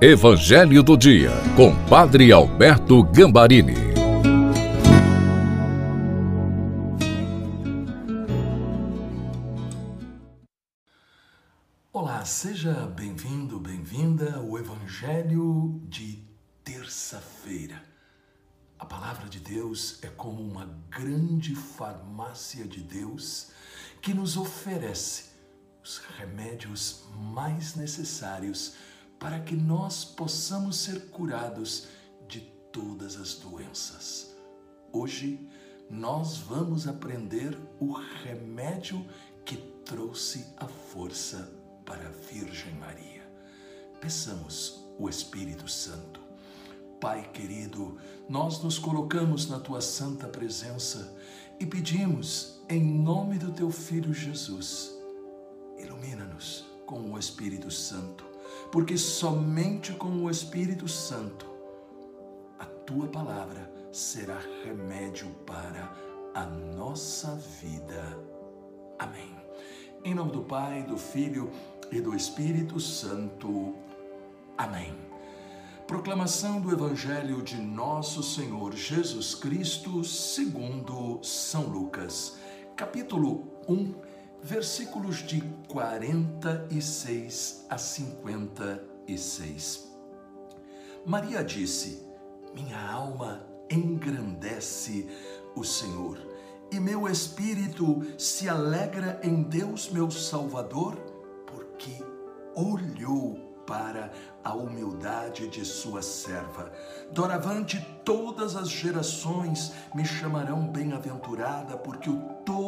Evangelho do Dia, com Padre Alberto Gambarini. Olá, seja bem-vindo, bem-vinda ao Evangelho de terça-feira. A palavra de Deus é como uma grande farmácia de Deus que nos oferece os remédios mais necessários para que nós possamos ser curados de todas as doenças. Hoje nós vamos aprender o remédio que trouxe a força para a Virgem Maria. Peçamos o Espírito Santo. Pai querido, nós nos colocamos na tua santa presença e pedimos, em nome do teu Filho Jesus, ilumina-nos com o Espírito Santo porque somente com o Espírito Santo a tua palavra será remédio para a nossa vida. Amém. Em nome do Pai, do Filho e do Espírito Santo. Amém. Proclamação do Evangelho de Nosso Senhor Jesus Cristo, segundo São Lucas, capítulo 1, versículos de 46 a 56. Maria disse: Minha alma engrandece o Senhor, e meu espírito se alegra em Deus, meu Salvador, porque olhou para a humildade de sua serva. Doravante todas as gerações me chamarão bem-aventurada, porque o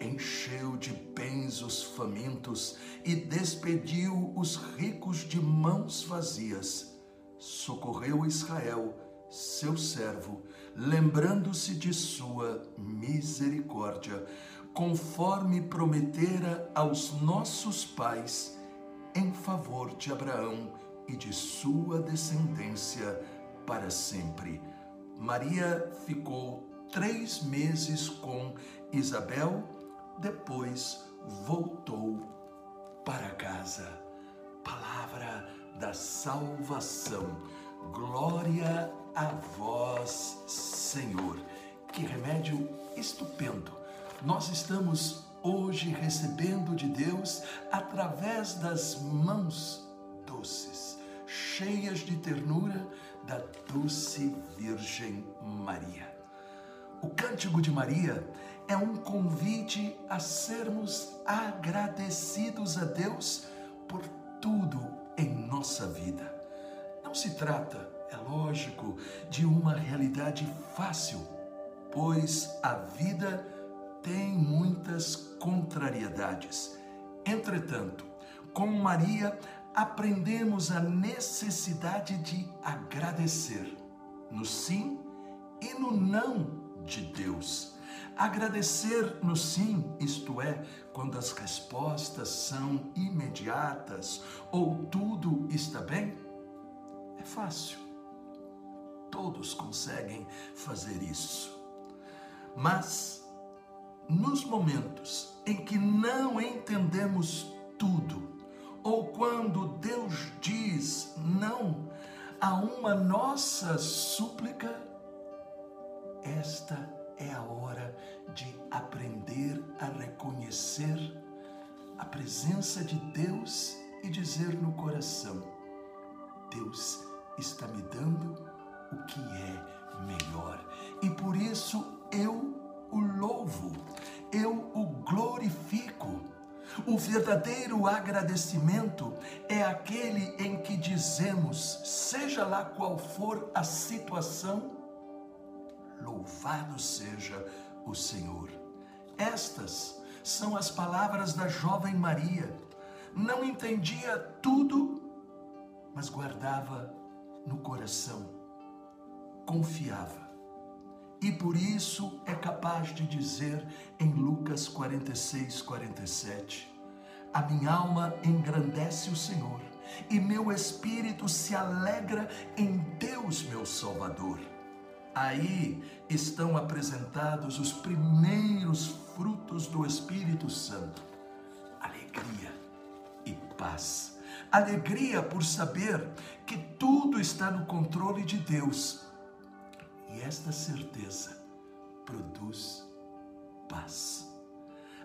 Encheu de bens os famintos e despediu os ricos de mãos vazias. Socorreu Israel, seu servo, lembrando-se de sua misericórdia conforme prometera aos nossos pais, em favor de Abraão e de sua descendência para sempre. Maria ficou três meses com Isabel, depois voltou para casa. Palavra da salvação. Glória a vós, Senhor. Que remédio estupendo nós estamos hoje recebendo de Deus através das mãos doces, cheias de ternura da doce Virgem Maria. O Cântico de Maria é um convite a sermos agradecidos a Deus por tudo em nossa vida. Não se trata, é lógico, de uma realidade fácil, pois a vida tem muitas contrariedades. Entretanto, com Maria, aprendemos a necessidade de agradecer no sim e no não de Deus. Agradecer no sim, isto é, quando as respostas são imediatas ou tudo está bem, é fácil. Todos conseguem fazer isso. Mas nos momentos em que não entendemos tudo, ou quando Deus diz não a uma nossa súplica, esta é a hora de aprender a reconhecer a presença de Deus e dizer no coração: Deus está me dando o que é melhor. E por isso eu o louvo, eu o glorifico. O verdadeiro agradecimento é aquele em que dizemos, seja lá qual for a situação, louvado seja o Senhor. Estas são as palavras da jovem Maria. Não entendia tudo, mas guardava no coração confiava. E por isso é capaz de dizer em Lucas 46, 47: A minha alma engrandece o Senhor, e meu espírito se alegra em Deus, meu Salvador. Aí estão apresentados os primeiros frutos do Espírito Santo: alegria e paz. Alegria por saber que tudo está no controle de Deus e esta certeza produz paz.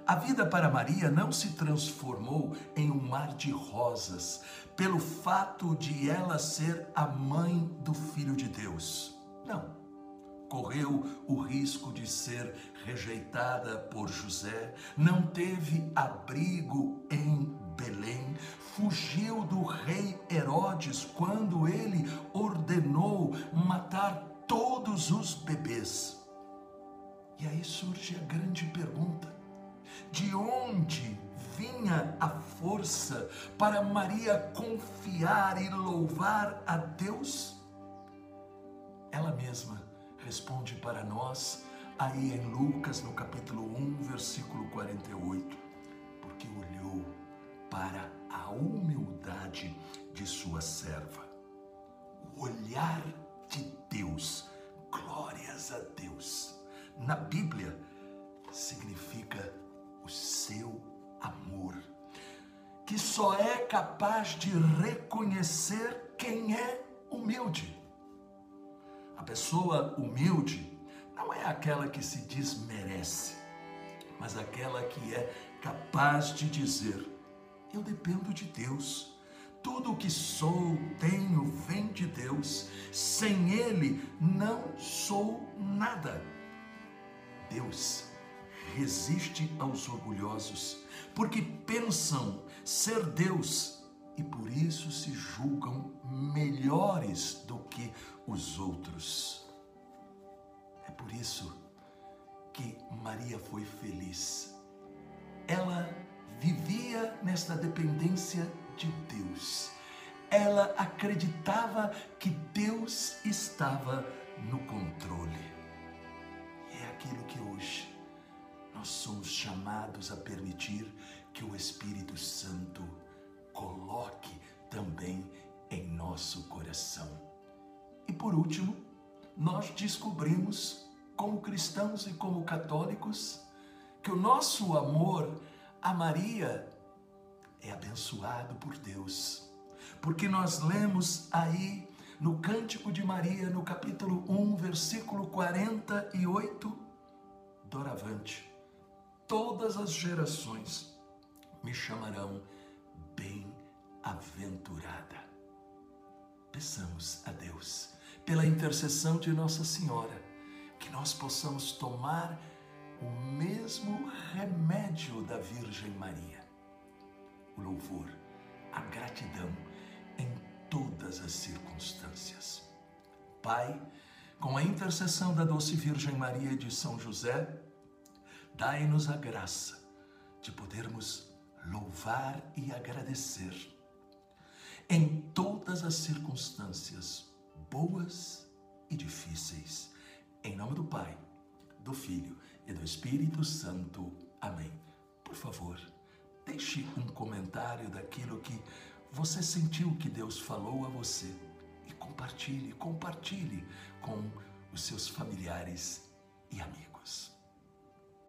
A vida para Maria não se transformou em um mar de rosas pelo fato de ela ser a mãe do Filho de Deus. Não. Correu o risco de ser rejeitada por José, não teve abrigo em Belém, fugiu do rei Herodes quando ele ordenou matar todos os bebês. E aí surge a grande pergunta: de onde vinha a força para Maria confiar e louvar a Deus? Ela mesma responde para nós aí em Lucas, no capítulo 1, versículo 48, porque olhou para a humildade de sua serva. O olhar de Deus. Glórias a Deus. Na Bíblia significa o seu amor, que só é capaz de reconhecer quem é humilde. A pessoa humilde não é aquela que se desmerece, mas aquela que é capaz de dizer: Eu dependo de Deus. Tudo o que sou, tenho, vem de Deus. Sem Ele, não sou nada. Deus resiste aos orgulhosos, porque pensam ser Deus e por isso se julgam melhores do que os outros. É por isso que Maria foi feliz. Ela vivia nesta dependência de Deus. Ela acreditava que Deus estava no controle. E é aquilo que hoje nós somos chamados a permitir que o Espírito Santo nosso coração. E por último, nós descobrimos, como cristãos e como católicos, que o nosso amor a Maria é abençoado por Deus. Porque nós lemos aí no Cântico de Maria, no capítulo 1, versículo 48, doravante, todas as gerações me chamarão bem-aventurada. Peçamos a Deus, pela intercessão de Nossa Senhora, que nós possamos tomar o mesmo remédio da Virgem Maria o louvor, a gratidão em todas as circunstâncias. Pai, com a intercessão da doce Virgem Maria e de São José, dai-nos a graça de podermos louvar e agradecer em todas as circunstâncias, boas e difíceis. Em nome do Pai, do Filho e do Espírito Santo. Amém. Por favor, Deixe um comentário daquilo que você sentiu que Deus falou a você e compartilhe, compartilhe com os seus familiares